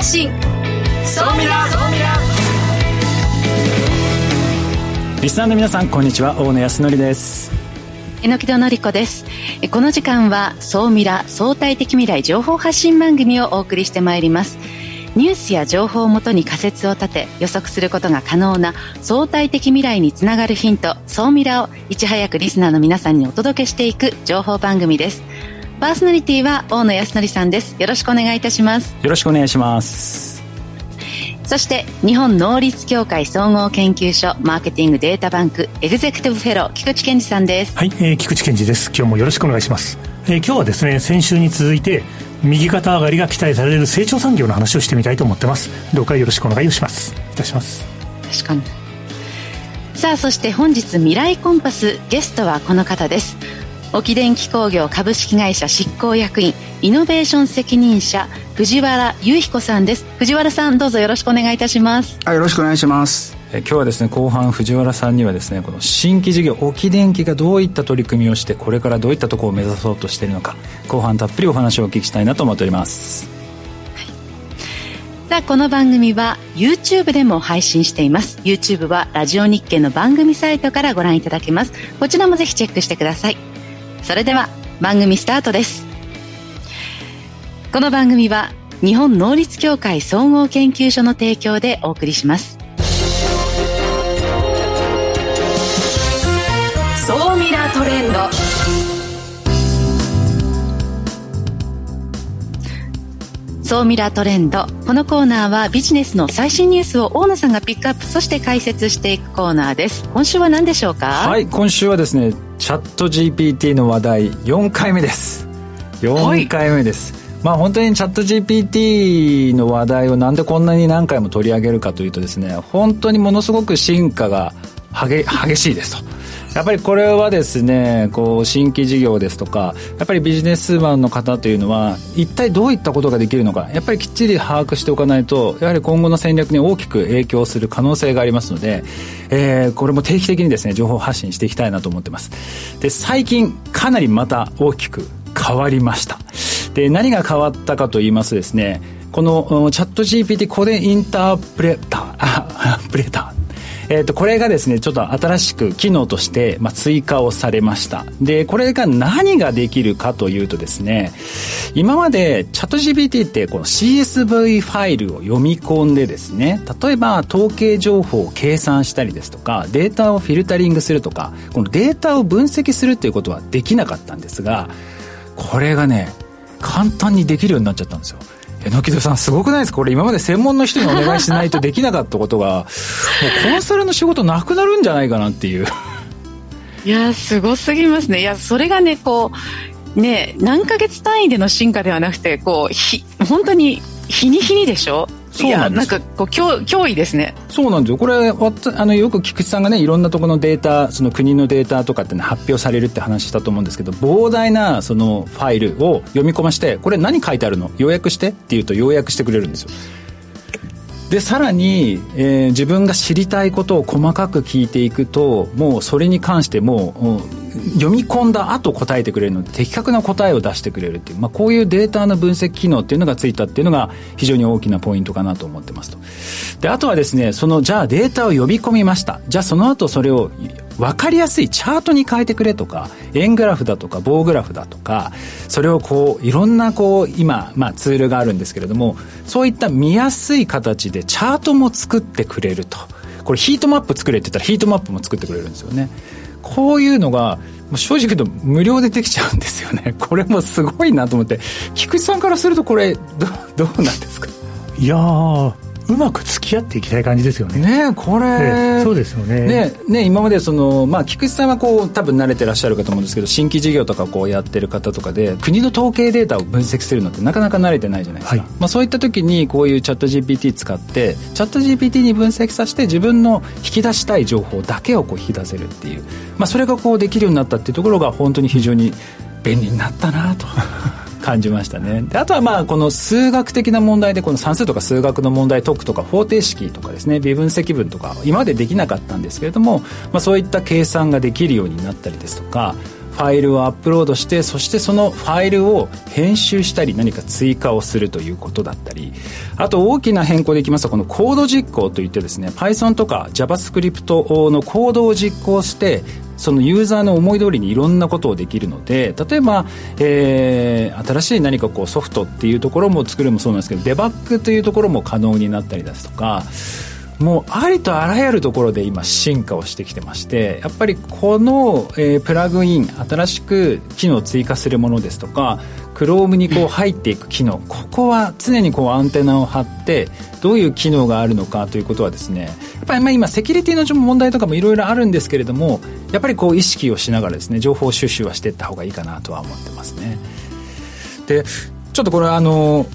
発信。総ミラ総ミラリスナーの皆さんこんにちは。大野康則です。榎木戸のり子です。この時間は総ミラ相対的未来情報発信番組をお送りしてまいります。ニュースや情報をもとに仮説を立て予測することが可能な相対的未来につながるヒント総ミラをいち早くリスナーの皆さんにお届けしていく情報番組ですパーソナリティは大野康則さんです。よろしくお願いいたします。よろしくお願いします。そして日本能率協会総合研究所マーケティングデータバンクエグゼクティブフェロー菊池健二さんです。はい、えー、菊池健二です。今日もよろしくお願いします、えー、今日はですね先週に続いて右肩上がりが期待される成長産業の話をしてみたいと思ってます。どうかよろしくお願いをします。いたします。確かにさあそして本日未来コンパスゲストはこの方です沖電機工業株式会社執行役員イノベーション責任者藤原裕彦さんです。藤原さんどうぞよろしくお願いいたします。はいよろしくお願いします。え今日はですね後半藤原さんにはですねこの新規事業沖電機がどういった取り組みをしてこれからどういったところを目指そうとしているのか後半たっぷりお話をお聞きしたいなと思っております、はい、さあこの番組は YouTube でも配信しています。YouTube はラジオ日経の番組サイトからご覧いただけます。こちらもぜひチェックしてくださいそれでは番組スタートです。この番組は日本能率協会総合研究所の提供でお送りします。総ミラートレンド。総ミラートレンド。このコーナーはビジネスの最新ニュースを大野さんがピックアップ。そして解説していくコーナーです。今週は何でしょうか？はい今週はですねチャット GPT の話題4回目です。4回目です、はい、まあ本当にチャット GPT の話題をなんでこんなに何回も取り上げるかというとですね本当にものすごく進化が激しいですとやっぱりこれはですねこう新規事業ですとかやっぱりビジネスマンの方というのは一体どういったことができるのかやっぱりきっちり把握しておかないとやはり今後の戦略に大きく影響する可能性がありますので、えー、これも定期的にですね情報発信していきたいなと思ってます。で最近かなりまた大きく変わりました。で何が変わったかと言いますとですねこのチャット GPT コデインタープレータープレー。ターえー、とこれがですねちょっと新しく機能として、まあ、追加をされました。でこれが何ができるかというとですね今までチャット GPT ってこの CSV ファイルを読み込んでですね例えば統計情報を計算したりですとかデータをフィルタリングするとかこのデータを分析するっていうことはできなかったんですがこれがね簡単にできるようになっちゃったんですよ。榎戸さんすごくないですか？これ今まで専門の人にお願いしないとできなかったことがもうコンサルの仕事なくなるんじゃないかなっていう。いやすごすぎますね。いやそれがねこうね何ヶ月単位での進化ではなくてこうひ本当に日に日にでしょ？そうなんなんかこう脅脅威ですね。そうなんですよ。これあのよく菊池さんがねいろんなところのデータその国のデータとかって、ね、発表されるって話したと思うんですけど膨大なそのファイルを読み込ましてこれ何書いてあるの？要約してって言うと要約してくれるんですよ。でさらに、えー、自分が知りたいことを細かく聞いていくともうそれに関しても読み込んだ後答えてくれるので的確な答えを出してくれるっていう、まあ、こういうデータの分析機能っていうのがついたっていうのが非常に大きなポイントかなと思ってますと。であとはですねそのじゃあデータを呼び込みました。じゃあその後それを分かりやすいチャートに変えてくれとか円グラフだとか棒グラフだとかそれをこういろんなこう今、まあ、ツールがあるんですけれどもそういった見やすい形でチャートも作ってくれると。これヒートマップ作れって言ったらヒートマップも作ってくれるんですよね。こういうのが正直言うと無料でできちゃうんですよね。これもすごいなと思って。菊池さんからするとこれどどうなんですか？いやうまく付き合っていきたい感じですよね。ねこれ、そうですよね。ねね今までそのまあ菊池さんはこう多分慣れてらっしゃるかと思うんですけど新規事業とかこうやってる方とかで国の統計データを分析するのってなかなか慣れてないじゃないですか。はい、まあそういった時にこういうチャット GPT 使ってチャット GPT に分析させて自分の引き出したい情報だけをこう引き出せるっていう、まあそれがこうできるようになったっていうところが本当に非常に便利になったなと。感じましたね。であとはまあこの数学的な問題でこの算数とか数学の問題解くとか方程式とかですね微分積分とか今までできなかったんですけれども、まあ、そういった計算ができるようになったりですとかファイルをアップロードしてそしてそのファイルを編集したり何か追加をするということだったり。あと大きな変更でいきますとこのコード実行といってですね Python とか JavaScript のコードを実行してそのユーザーの思い通りにいろんなことをできるので例えば、えー、新しい何かこうソフトっていうところも作るもそうなんですけどデバッグというところも可能になったりですとかもうありとあらゆるところで今進化をしてきてましてやっぱりこの、えー、プラグイン新しく機能を追加するものですとか Chrome にこう入っていく機能ここは常にこうアンテナを張ってどういう機能があるのかということはですねやっぱりま今セキュリティの問題とかもいろいろあるんですけれどもやっぱりこう意識をしながらですね情報収集はしていった方がいいかなとは思ってますね。でちょっとこれあの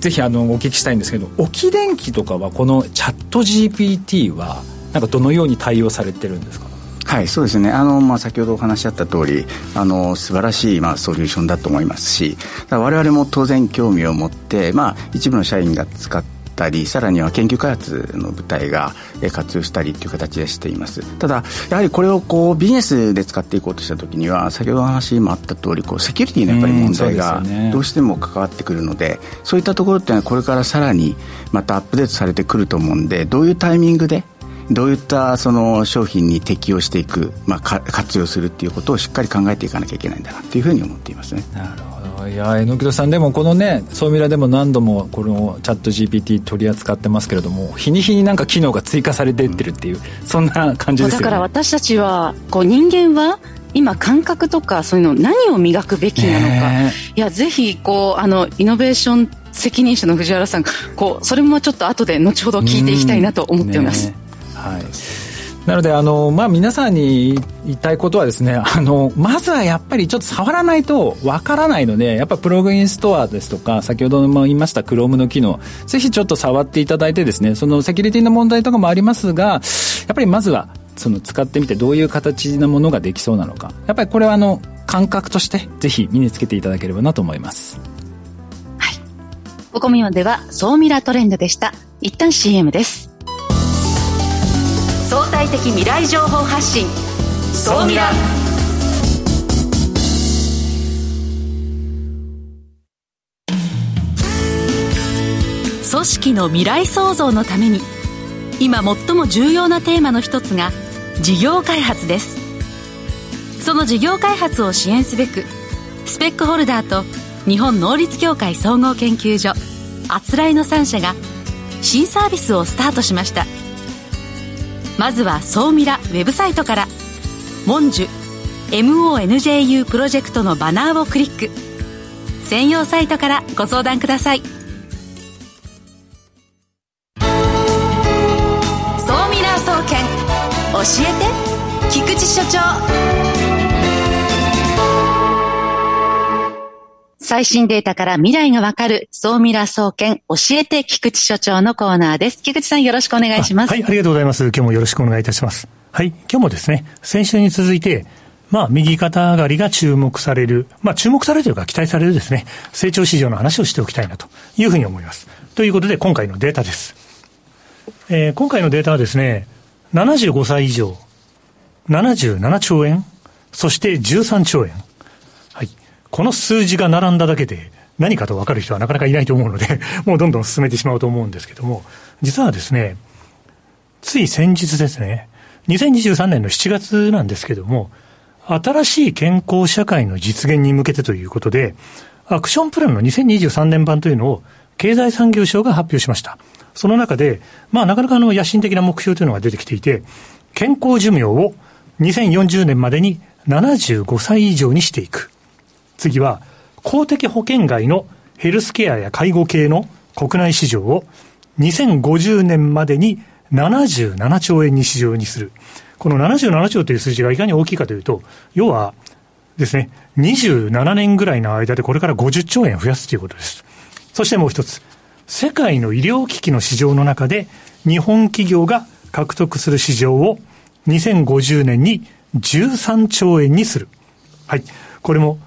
ぜひあのお聞きしたいんですけど置き電気とかはこのチャット GPT はなんかどのように対応されてるんですか？はい、そうですね。あの、まあ、先ほどお話しあった通り、あの、素晴らしい、まあ、ソリューションだと思いますし、我々も当然興味を持って、まあ、一部の社員が使って、ったりさらには研究開発の部隊が活用したりという形でしています。ただやはりこれをこうビジネスで使っていこうとした時には先ほどお話もあった通りこりセキュリティのやっぱり問題がどうしても関わってくるのでそういったところっていうのはこれからさらにまたアップデートされてくると思うんでどういうタイミングでどういったその商品に適用していく、まあ、活用するっていうことをしっかり考えていかなきゃいけないんだなというふうに思っていますね。なるほどいや榎戸さんでもこのね総ミラでも何度もこのチャット GPT 取り扱ってますけれども日に日になんか機能が追加されていってるっていうそんな感じですよね。だから私たちはこう人間は今感覚とかそういうの何を磨くべきなのか、いやぜひこうあのイノベーション責任者の藤原さんこうそれもちょっと後で後ほど聞いていきたいなと思っています、はいなので、あの、まあ、皆さんに言いたいことはですね、あの、まずはやっぱりちょっと触らないとわからないので、やっぱプログインストアですとか、先ほども言いました Chrome の機能、ぜひちょっと触っていただいてですね、そのセキュリティの問題とかもありますが、やっぱりまずは、その使ってみてどういう形なものができそうなのか。やっぱりこれはあの、感覚としてぜひ身につけていただければなと思います。はい。ここまでは、総ミラートレンドでした。一旦 CM です。対的未来情報発信。総ミラ組織の未来創造のために今最も重要なテーマの一つが事業開発です。その事業開発を支援すべくスペックホルダーと日本能率協会総合研究所あつらいの3社が新サービスをスタートしました「まずは総ミラウェブサイトから「モンジュ MONJU プロジェクト」のバナーをクリック。専用サイトからご相談ください。総ミラー総研教えて菊池所長。最新データから未来がわかる、総ミラ総研教えて菊池所長のコーナーです。菊池さんよろしくお願いします。はい、ありがとうございます。今日もよろしくお願いいたします。はい、今日もですね、先週に続いて、まあ、右肩上がりが注目される、まあ、注目されるというか期待されるですね、成長市場の話をしておきたいなというふうに思います。ということで、今回のデータです。えー、今回のデータはですね、75歳以上、77兆円、そして13兆円。この数字が並んだだけで何かと分かる人はなかなかいないと思うので、もうどんどん進めてしまうと思うんですけども、実はですね、つい先日ですね、2023年の7月なんですけども、新しい健康社会の実現に向けてということで、アクションプランの2023年版というのを経済産業省が発表しました。その中で、まあなかなかあの野心的な目標というのが出てきていて、健康寿命を2040年までに75歳以上にしていく。次は、公的保険外のヘルスケアや介護系の国内市場を2050年までに77兆円に市場にする。この77兆という数字がいかに大きいかというと、要はですね、27年ぐらいの間でこれから50兆円増やすということです。そしてもう一つ、世界の医療機器の市場の中で日本企業が獲得する市場を2050年に13兆円にする。はい。これも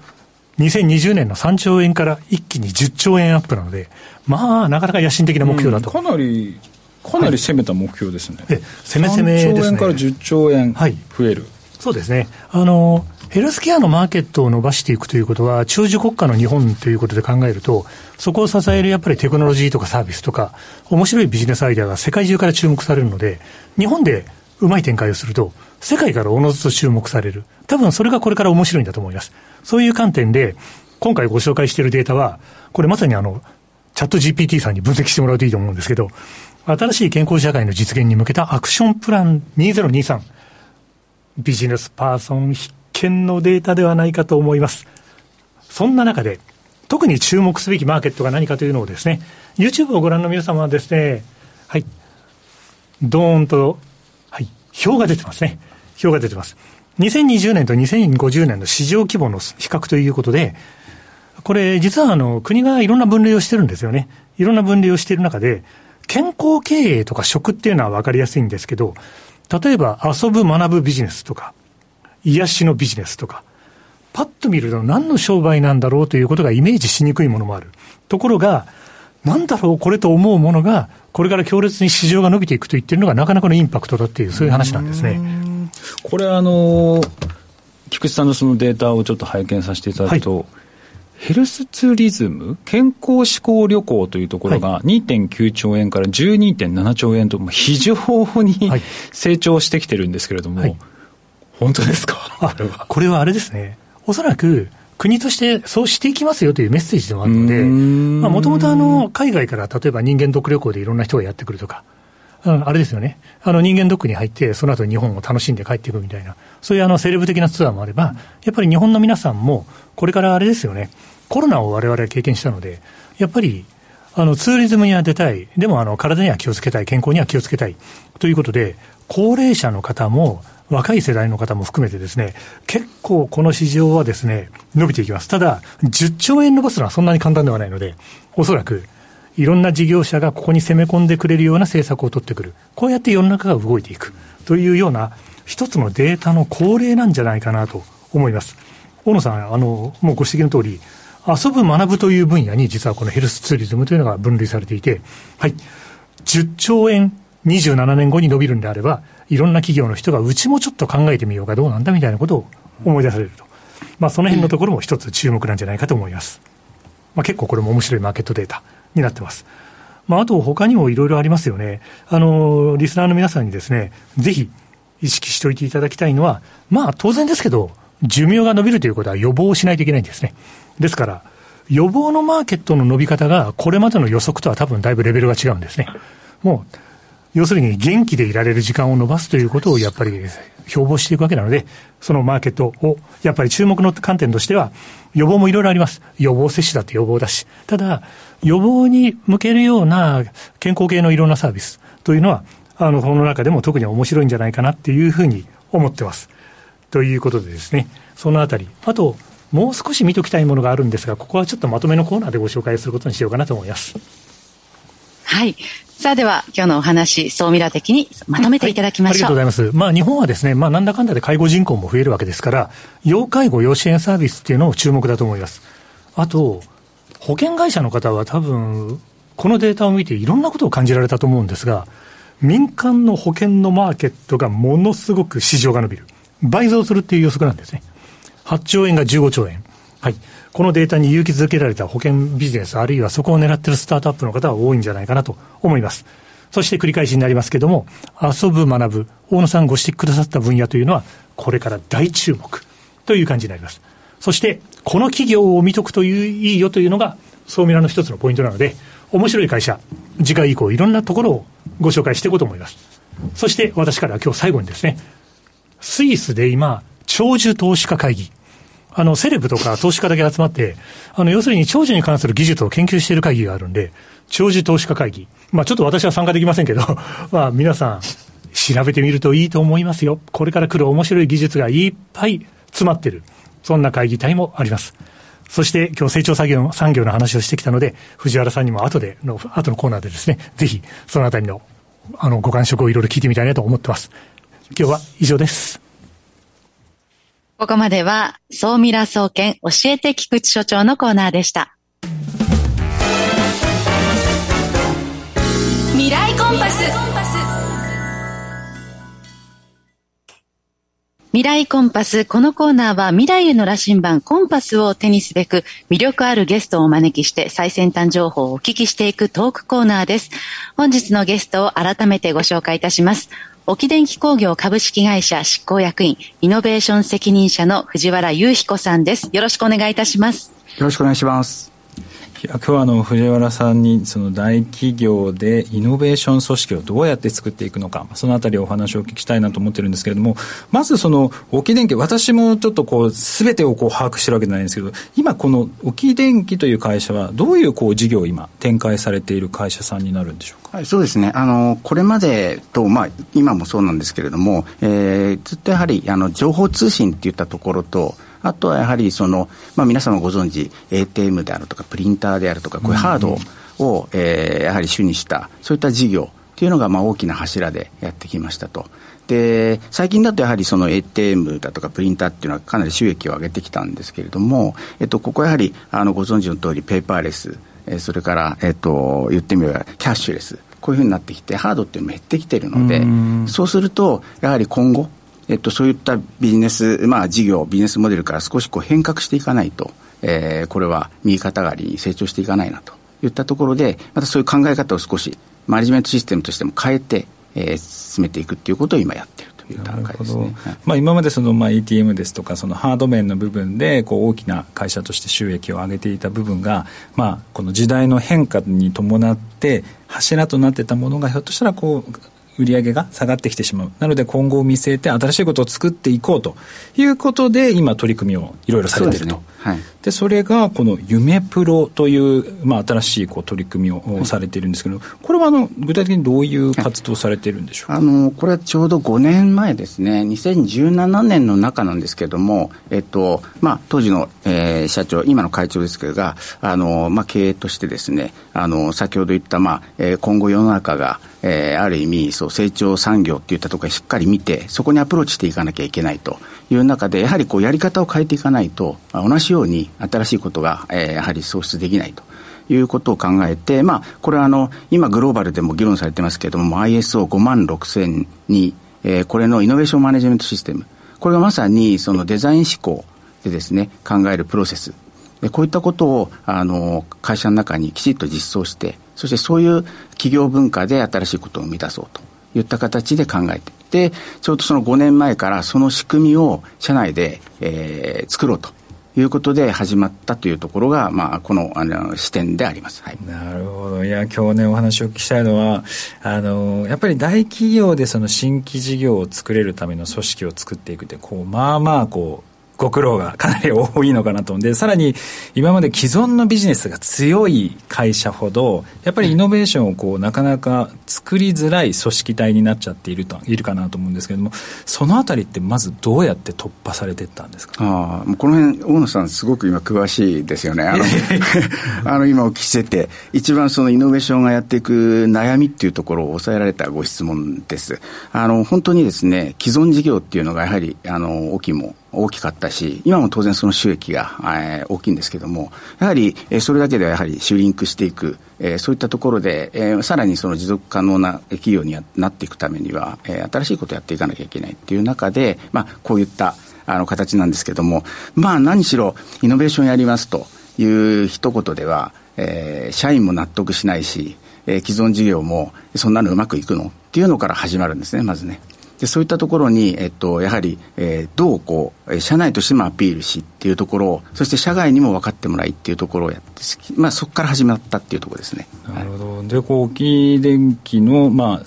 2020年の3兆円から一気に10兆円アップなので、まあ、なかなか野心的な目標だと。うん、かなり、かなり攻めた目標ですね。はい、攻め攻めですね。3兆円から10兆円増える。はいそうですね。あの、ヘルスケアのマーケットを伸ばしていくということは、長寿国家の日本ということで考えると、そこを支えるやっぱりテクノロジーとかサービスとか、面白いビジネスアイデアが世界中から注目されるので、日本でうまい展開をすると、世界からおのずと注目される。多分それがこれから面白いんだと思います。そういう観点で、今回ご紹介しているデータは、これまさにあの、チャット GPT さんに分析してもらうといいと思うんですけど、新しい健康社会の実現に向けたアクションプラン2023。ビジネスパーソン必見のデータではないかと思います。そんな中で、特に注目すべきマーケットが何かというのをですね、YouTube をご覧の皆様はですね、はい、ドーンと、はい、表が出てますね。表が出てます。2020年と2050年の市場規模の比較ということで、これ実はあの国がいろんな分類をしてるんですよね。いろんな分類をしている中で、健康経営とか食っていうのは分かりやすいんですけど、例えば遊ぶ学ぶビジネスとか、癒しのビジネスとか、パッと見ると何の商売なんだろうということがイメージしにくいものもある。ところが、なんだろうこれと思うものが、これから強烈に市場が伸びていくと言ってるのがなかなかのインパクトだっていう、そういう話なんですね。これあの、菊池さんのそのデータをちょっと拝見させていただくと、はい。ヘルスツーリズム、健康志向旅行というところが2.9兆円から12.7兆円と、非常に成長してきてるんですけれども、はい、本当ですか？これはあれですね。おそらく、国としてそうしていきますよというメッセージでもあるので、もともとあの、海外から例えば人間ドック旅行でいろんな人がやってくるとか、あれですよね。あの人間ドックに入って、その後日本を楽しんで帰っていくみたいな、そういうあのセレブ的なツアーもあれば、やっぱり日本の皆さんも、これからあれですよね。コロナを我々は経験したので、やっぱり、あの、ツーリズムには出たい。でも、あの、体には気をつけたい。健康には気をつけたい。ということで、高齢者の方も、若い世代の方も含めてですね、結構この市場はですね、伸びていきます。ただ、10兆円伸ばすのはそんなに簡単ではないので、おそらく、いろんな事業者がここに攻め込んでくれるような政策を取ってくる。こうやって世の中が動いていく。というような、一つのデータの恒例なんじゃないかなと思います。大野さん、あの、もうご指摘の通り、遊ぶ、学ぶという分野に、実はこのヘルスツーリズムというのが分類されていて、はい、10兆円、27年後に伸びるんであれば、いろんな企業の人が、うちもちょっと考えてみようかどうなんだみたいなことを思い出されると。まあ、その辺のところも一つ注目なんじゃないかと思います。まあ、結構これも面白いマーケットデータになってます。まあ、あと他にもいろいろありますよね。あの、リスナーの皆さんにですね、ぜひ意識しておいていただきたいのは、まあ、当然ですけど、寿命が伸びるということは予防をしないといけないんですね。ですから、予防のマーケットの伸び方が、これまでの予測とは多分だいぶレベルが違うんですね。もう、要するに元気でいられる時間を伸ばすということをやっぱり標榜していくわけなので、そのマーケットを、やっぱり注目の観点としては、予防もいろいろあります。予防接種だって予防だし。ただ、予防に向けるような健康系のいろんなサービスというのは、あの、この中でも特に面白いんじゃないかなっていうふうに思ってます。ということでですね、そのあたり。あと、もう少し見ときたいものがあるんですが、ここはちょっとまとめのコーナーでご紹介することにしようかなと思います。はい。さあでは、今日のお話、総ミラ的にまとめていただきましょう、はい、ありがとうございます。まあ日本はですね、まあなんだかんだで介護人口も増えるわけですから、要介護、要支援サービスっていうのを注目だと思います。あと、保険会社の方は多分、このデータを見ていろんなことを感じられたと思うんですが、民間の保険のマーケットがものすごく市場が伸びる。倍増するっていう予測なんですね。8兆円が15兆円。はい。このデータに勇気づけられた保険ビジネス、あるいはそこを狙っているスタートアップの方は多いんじゃないかなと思います。そして繰り返しになりますけども、遊ぶ、学ぶ、大野さんご指摘くださった分野というのは、これから大注目という感じになります。そして、この企業を見とくという、いいよというのが、総ミラの一つのポイントなので、面白い会社、次回以降いろんなところをご紹介していこうと思います。そして私から今日最後にですね、スイスで今、長寿投資家会議。あの、セレブとか投資家だけ集まって、あの、要するに長寿に関する技術を研究している会議があるんで、長寿投資家会議。まあちょっと私は参加できませんけど、まあ皆さん、調べてみるといいと思いますよ。これから来る面白い技術がいっぱい詰まってる。そんな会議体もあります。そして今日成長作業の産業の話をしてきたので、藤原さんにも後での、後のコーナーでですね、ぜひそのあたりの、あの、ご感触をいろいろ聞いてみたいなと思ってます。今日は以上です。ここまでは、総ミラ総研教えて菊池所長のコーナーでした。未来コンパス。未来コンパス。このコーナーは未来への羅針盤コンパスを手にすべく魅力あるゲストをお招きして最先端情報をお聞きしていくトークコーナーです。本日のゲストを改めてご紹介いたします。沖電機工業株式会社執行役員、イノベーション責任者の藤原裕彦さんです。よろしくお願いいたします。よろしくお願いします。今日はあの藤原さんにその大企業でイノベーション組織をどうやって作っていくのかそのあたりお話をお聞きしたいなと思ってるんですけれどもまずその沖電機私もちょっとこう全てをこう把握してるわけじゃないんですけど今この沖電機という会社はどういうこう事業を今展開されている会社さんになるんでしょうか、はい、そうですねあのこれまでと、まあ、今もそうなんですけれども、えー、ずっとやはりあの情報通信っていったところとあとはやはりその、まあ、皆様ご存知 ATM であるとかプリンターであるとかこういうハードを、えー、やはり主にしたそういった事業というのがまあ大きな柱でやってきましたと。で最近だとやはりその ATM だとかプリンターっていうのはかなり収益を上げてきたんですけれども、えっと、ここはやはりあのご存知の通りペーパーレス、えー、それから、えっと、言ってみればキャッシュレスこういうふうになってきてハードっていうのも減ってきてるのでそうするとやはり今後えっと、そういったビジネス、まあ、事業、ビジネスモデルから少しこう変革していかないと、えー、これは右肩上がりに成長していかないなといったところで、またそういう考え方を少し、マネジメントシステムとしても変えて、えー、進めていくっていうことを今やってる。という段階ですね、まあ、今までそのまあ ATM ですとかそのハード面の部分でこう大きな会社として収益を上げていた部分が、まあ、この時代の変化に伴って柱となってたものがひょっとしたらこう売り上げが下がってきてしまう。なので今後を見据えて新しいことを作っていこうということで今取り組みをいろいろされていると。はい、でそれがこの夢プロという、まあ、新しいこう取り組みをされているんですけど、これはあの具体的にどういう活動をされているんでしょうか、あのこれはちょうど5年前ですね。2017年の中なんですけれども、えっとまあ、当時の、えー、社長今の会長ですけどがあの、まあ、経営としてですねあの先ほど言った、まあえー、今後世の中がえー、ある意味そう成長産業っていったところしっかり見てそこにアプローチしていかなきゃいけないという中でやはりこうやり方を変えていかないと同じように新しいことが、えー、やはり創出できないと。いうことを考えて、まあ、これはあの、今グローバルでも議論されてますけれども、ISO5 万6000に、えー、これのイノベーションマネジメントシステム、これがまさにそのデザイン思考でですね、考えるプロセス。でこういったことを、あの、会社の中にきちっと実装して、そしてそういう企業文化で新しいことを生み出そうといった形で考えてでちょうどその5年前からその仕組みを社内で、えー、作ろうということで始まったというところが、まあ、このあの視点であります、はい、なるほど。いや今日ねお話をお聞きしたいのはあのやっぱり大企業でその新規事業を作れるための組織を作っていくってこうまあまあこうご苦労がかなり多いのかなと思うんで、さらに今まで既存のビジネスが強い会社ほど、やっぱりイノベーションをこうなかなか作りづらい組織体になっちゃっているといるかなと思うんですけれども、そのあたりってまずどうやって突破されていったんですか？ああ、この辺、大野さん、すごく今、詳しいですよね。あの あの今お聞きしてて、一番そのイノベーションがやっていく悩みっていうところを抑えられたご質問です。あの本当にですね、既存事業っていうのがやはりあの大きいも大きかったし、今も当然その収益が、えー、大きいんですけども、やはり、えー、それだけではやはりシュリンクしていく、えー、そういったところで、えー、さらにその持続可能な企業になっていくためには、えー、新しいことをやっていかなきゃいけないっていう中で、まあ、こういったあの形なんですけども、まあ何しろイノベーションやりますという一言では、えー、社員も納得しないし、えー、既存事業もそんなのうまくいくのっていうのから始まるんですね、まずね。でそういったところに、えっと、やはり、えー、どうこう社内としてもアピールしっていうところをそして社外にも分かってもらいっていうところをやって、まあ、そこから始まったっていうところですね。なるほど、でこう沖電機の、まあ、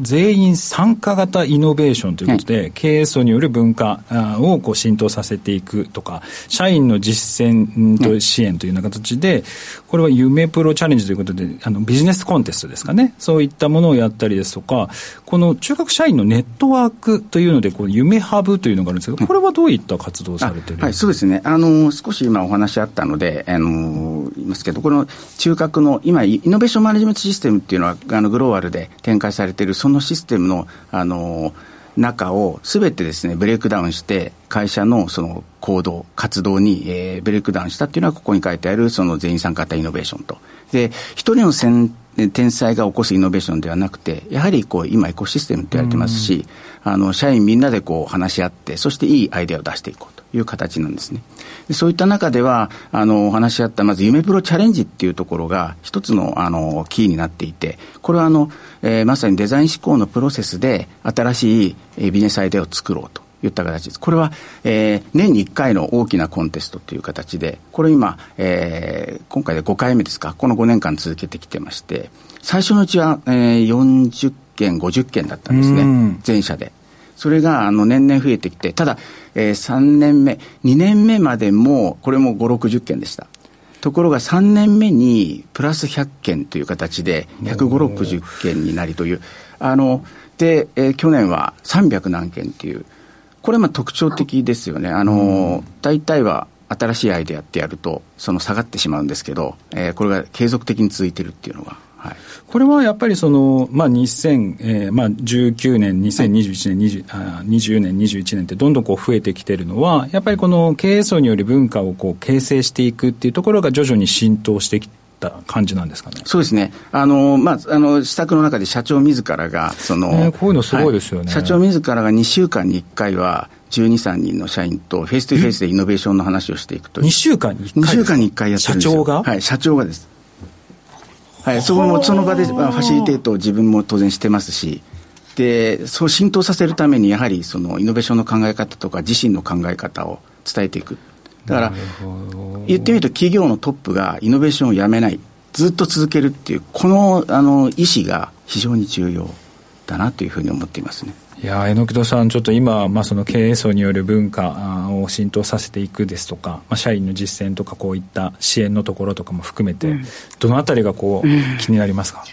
全員参加型イノベーションということで、はい、経営層による文化をこう浸透させていくとか社員の実践と支援というような形で、これは夢プロチャレンジということであのビジネスコンテストですかね。そういったものをやったりですとかこの中核社員のネットワークというのでこう夢ハブというのがあるんですけどこれはどういった活動をされてるはい、そうですね。あの、少し今お話あったので、あの、言いますけど、この中核の、今、イノベーションマネジメントシステムっていうのは、あの、グローバルで展開されている、そのシステムの、あの、中をすべてですね、ブレイクダウンして、会社のその行動、活動に、えー、ブレイクダウンしたっていうのは、ここに書いてある、その全員参加型イノベーションと。で、一人の天才が起こすイノベーションではなくて、やはりこう今エコシステムって言われてますし、あの、社員みんなでこう話し合って、そしていいアイデアを出していこうという形なんですね。そういった中では、あの、お話し合った、まず夢プロチャレンジっていうところが一つの、あの、キーになっていて、これはあの、えー、まさにデザイン思考のプロセスで新しいビジネスアイデアを作ろうと。いった形です。これは、えー、年に1回の大きなコンテストという形で、これ今、えー、今回で5回目ですか、この5年間続けてきてまして、最初のうちは、えー、40件、50件だったんですね、全社で。それがあの年々増えてきて、ただ、えー、3年目、2年目までも、これも5、60件でした。ところが3年目にプラス100件という形で、150、60件になりという、あの、で、えー、去年は300何件っていう、これまあ特徴的ですよね。あの、大体は新しいアイデアってやると、その下がってしまうんですけど、えー、これが継続的に続いてるっていうのが。はい、これはやっぱりその、まあ、2019、えーまあ、19年、2021年、はい、20, 年、21年ってどんどんこう増えてきてるのは、やっぱりこの経営層による文化をこう形成していくっていうところが徐々に浸透してきて、った感じなんですかね。そうですね。あの、まあ、あの、施策の中で社長自らが、その、ね、こういうのすごいですよね、はい、社長自らが2週間に1回は、12、3人の社員と face to face でイノベーションの話をしていくという。2週間に1回 ?2 週間に1回やってるんです社長が？はい、社長がです。はい、そこもその場でファシリテートを自分も当然してますし、で、そう浸透させるために、やはりそのイノベーションの考え方とか、自身の考え方を伝えていく。だから、言ってみると企業のトップがイノベーションをやめない。ずっと続けるっていう、このあの意思が非常に重要だなというふうに思っていますね。いや榎戸さん、ちょっと今、まあ、その経営層による文化を浸透させていくですとか、まあ、社員の実践とか、こういった支援のところとかも含めて、うん、どのあたりがこう、うん、気になりますか？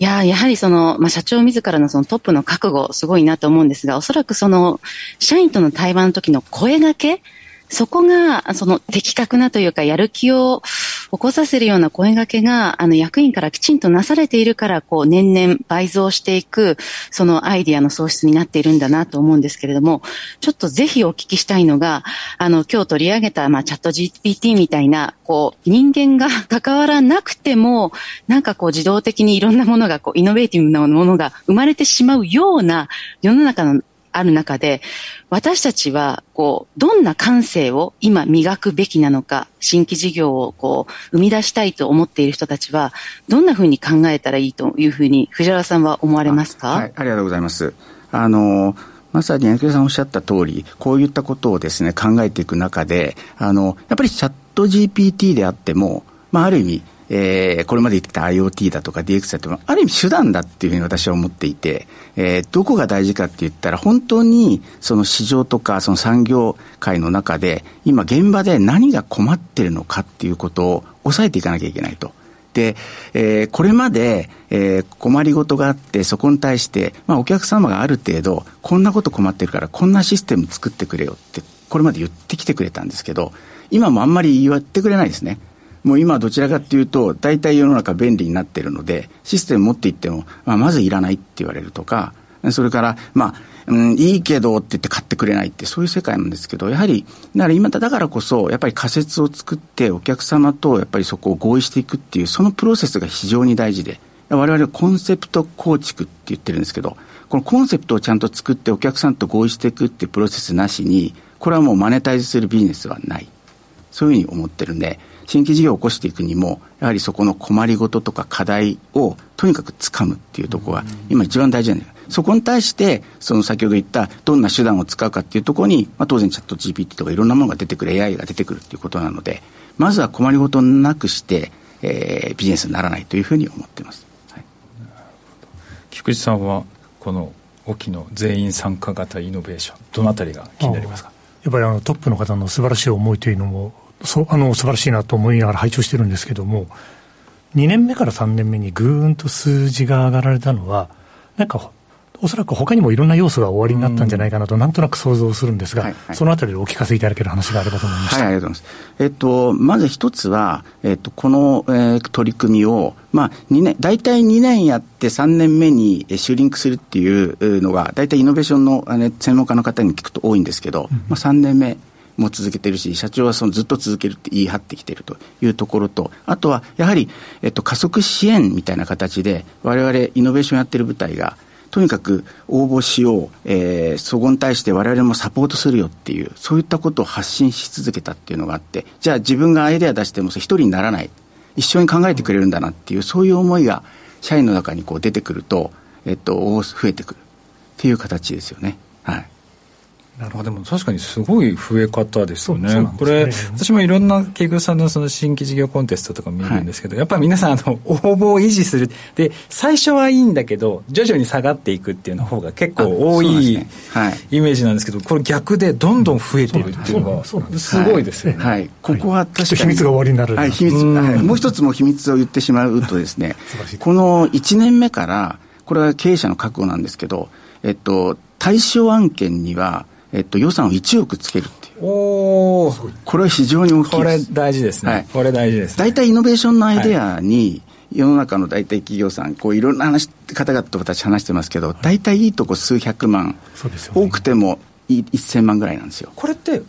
いややはりその、まあ、社長自らのそのトップの覚悟、すごいなと思うんですが、おそらくその、社員との対話の時の声がけ、そこが、その的確なというか、やる気を起こさせるような声掛けが、あの、役員からきちんとなされているから、こう、年々倍増していく、そのアイディアの創出になっているんだなと思うんですけれども、ちょっとぜひお聞きしたいのが、あの、今日取り上げた、まあ、チャット GPT みたいな、こう、人間が関わらなくても、なんかこう、自動的にいろんなものが、こう、イノベーティブなものが生まれてしまうような世の中のある中で、私たちは、こう、どんな感性を今磨くべきなのか、新規事業をこう、生み出したいと思っている人たちは、どんなふうに考えたらいいというふうに、藤原さんは思われますか？はい、ありがとうございます。あの、まさに柳さんおっしゃった通り、こういったことをですね、考えていく中で、あの、やっぱりチャット GPT であっても、まあ、ある意味、えー、これまで言ってた IoT だとか DX だとか、ある意味手段だっていうふうに私は思っていて、えー、どこが大事かって言ったら、本当にその市場とかその産業界の中で、今現場で何が困ってるのかっていうことを抑えていかなきゃいけないと。で、えー、これまで、えー、困りごとがあって、そこに対して、まあ、お客様がある程度、こんなこと困ってるから、こんなシステム作ってくれよって、これまで言ってきてくれたんですけど、今もあんまり言ってくれないですね。もう今どちらかっていうと、大体世の中便利になっているので、システム持っていっても、まあ、まずいらないって言われるとか、それから、まあ、うん、いいけどって言って買ってくれないって、そういう世界なんですけど、やはり、だから今だからこそ、やっぱり仮説を作って、お客様とやっぱりそこを合意していくっていう、そのプロセスが非常に大事で、我々はコンセプト構築って言ってるんですけど、このコンセプトをちゃんと作ってお客さんと合意していくっていうプロセスなしに、これはもうマネタイズするビジネスはない。そういうふうに思ってるんで、新規事業を起こしていくにも、やはりそこの困りごととか課題をとにかく掴むっていうところが、今一番大事なんだよ。そこに対して、その先ほど言ったどんな手段を使うかっていうところに、まあ、当然チャット GPT とかいろんなものが出てくる AI が出てくるっていうことなので、まずは困りごとなくして、えー、ビジネスにならないというふうに思っています。はい、菊池さんは、この沖の全員参加型イノベーション、どのあたりが気になりますか？やっぱりあのトップの方の素晴らしい思いというのもそあの素晴らしいなと思いながら拝聴してるんですけども、2年目から3年目にぐーんと数字が上がられたのは、なんかおそらく他にもいろんな要素が終わりになったんじゃないかなと、なんとなく想像するんですが、はいはい、そのあたりでお聞かせいただける話があればと思いました。はい、ありがとうございます。えっと、まず一つは、えっと、この、えー、取り組みを、まあ、2年、大体2年やって3年目にシューリンクするっていうのが、大体イノベーションの、ね、専門家の方に聞くと多いんですけど、うん、まあ、3年目。も続けてるし、社長はそのずっと続けるって言い張ってきてるというところと、あとはやはり、えっと、加速支援みたいな形で、我々イノベーションやってる部隊が、とにかく応募しよう、えー、そこに対して我々もサポートするよっていう、そういったことを発信し続けたっていうのがあって、じゃあ自分がアイデア出しても一人にならない。一緒に考えてくれるんだなっていう、そういう思いが社員の中にこう出てくると、えっと、増えてくるっていう形ですよね。はい。なるほど、でも確かにすごい増え方ですよね。ねこれ、私もいろんな企業さんのその新規事業コンテストとか見るんですけど、はい、やっぱり皆さん、あの、応募を維持する。で、最初はいいんだけど、徐々に下がっていくっていうの方が結構多い、ねはい、イメージなんですけど、これ逆でどんどん増えているっていうのが、すごいですよね。はい。ここは確かに。秘密が終わりになる。はい、秘密、はい。もう一つも秘密を言ってしまうとですね、この1年目から、これは経営者の覚悟なんですけど、えっと、対象案件には、えっと、予算を1億つけるっていう。おこれは非常に大きいこれ大事ですね。はい、これ大事です、ね。大体イノベーションのアイデアに、世の中の大体企業さん、こういろんな話方々と私話してますけど、大体いいとこ数百万、そうですよね、多くても1000万ぐらいなんですよ。これって、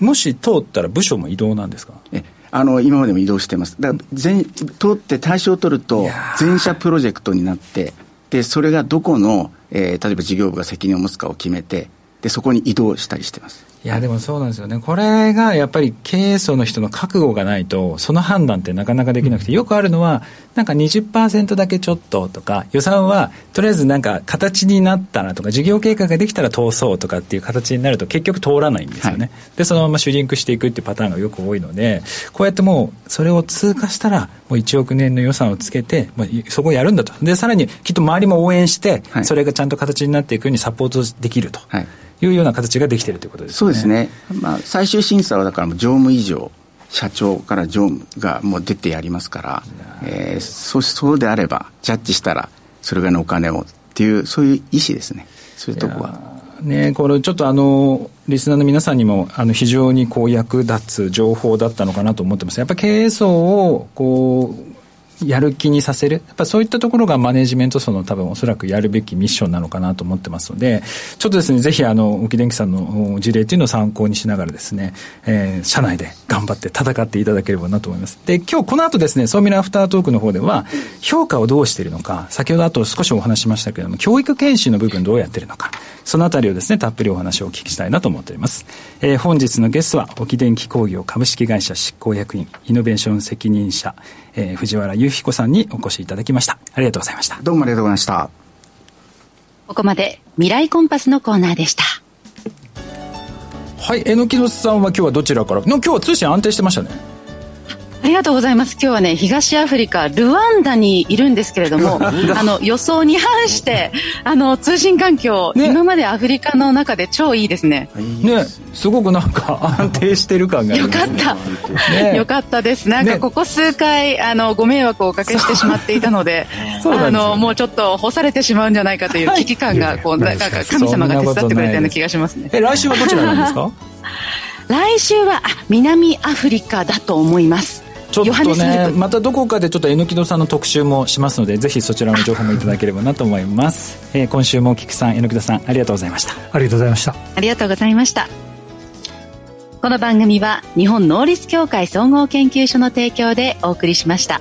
もし通ったら部署も移動なんですか？えあの今までも移動してます。だから全通って対象を取ると、全社プロジェクトになって、で、それがどこの、えー、例えば事業部が責任を持つかを決めて、でそこに移動したりしてます。いやでもそうなんですよね、これがやっぱり経営層の人の覚悟がないと、その判断ってなかなかできなくて、よくあるのは、なんか20%だけちょっととか、予算はとりあえずなんか形になったなとか、事業計画ができたら通そうとかっていう形になると、結局通らないんですよね、はい、でそのままシュリンクしていくっていうパターンがよく多いので、こうやってもう、それを通過したら、もう1億年の予算をつけて、もうそこをやるんだと、でさらにきっと周りも応援して、それがちゃんと形になっていくようにサポートできると。はいいうような形ができているということですね。そうですね。まあ、最終審査はだから常務以上、社長から常務がもう出てやりますから、えー、そそうであれば、ジャッジしたら、それぐらいのお金をっていう、そういう意思ですね。そういうとこは。ね、これちょっとあの、リスナーの皆さんにも、あの、非常にこう役立つ情報だったのかなと思ってます。やっぱり経営層を、こう、やる気にさせる？やっぱそういったところがマネジメント層の多分おそらくやるべきミッションなのかなと思ってますので、ちょっとですね、ぜひあの、沖電機さんの事例っていうのを参考にしながらですね、えー、社内で頑張って戦っていただければなと思います。で、今日この後ですね、ソーミラアフタートークの方では、評価をどうしているのか、先ほどあと少しお話しましたけれども、教育研修の部分どうやってるのか、そのあたりをですね、たっぷりお話をお聞きしたいなと思っております。えー、本日のゲストは、沖電機工業株式会社執行役員、イノベーション責任者、えー、藤原裕彦さんにお越しいただきました。ありがとうございました。どうもありがとうございました。ここまで未来コンパスのコーナーでした。はい、えのきのさんは今日はどちらから？の今日は通信安定してましたね。ありがとうございます。今日はね、東アフリカ、ルワンダにいるんですけれども、あの、予想に反して、あの、通信環境、ね、今までアフリカの中で超いいですね。ね、すごくなんか安定してる感がよかった。ね、よかったです。なんかここ数回、あの、ご迷惑をおかけしてしまっていたので、であの、もうちょっと干されてしまうんじゃないかという危機感が、こう、なんか神様が手伝ってくれたような気がしますね。え、来週はどちらなんですか？来週は、あ、南アフリカだと思います。ちょっとねまたどこかでちょっと榎戸さんの特集もしますのでぜひそちらの情報もいただければなと思います、えー、今週も菊さん榎戸さんありがとうございました。ありがとうございました。ありがとうございました。この番組は日本能力協会総合研究所の提供でお送りしました。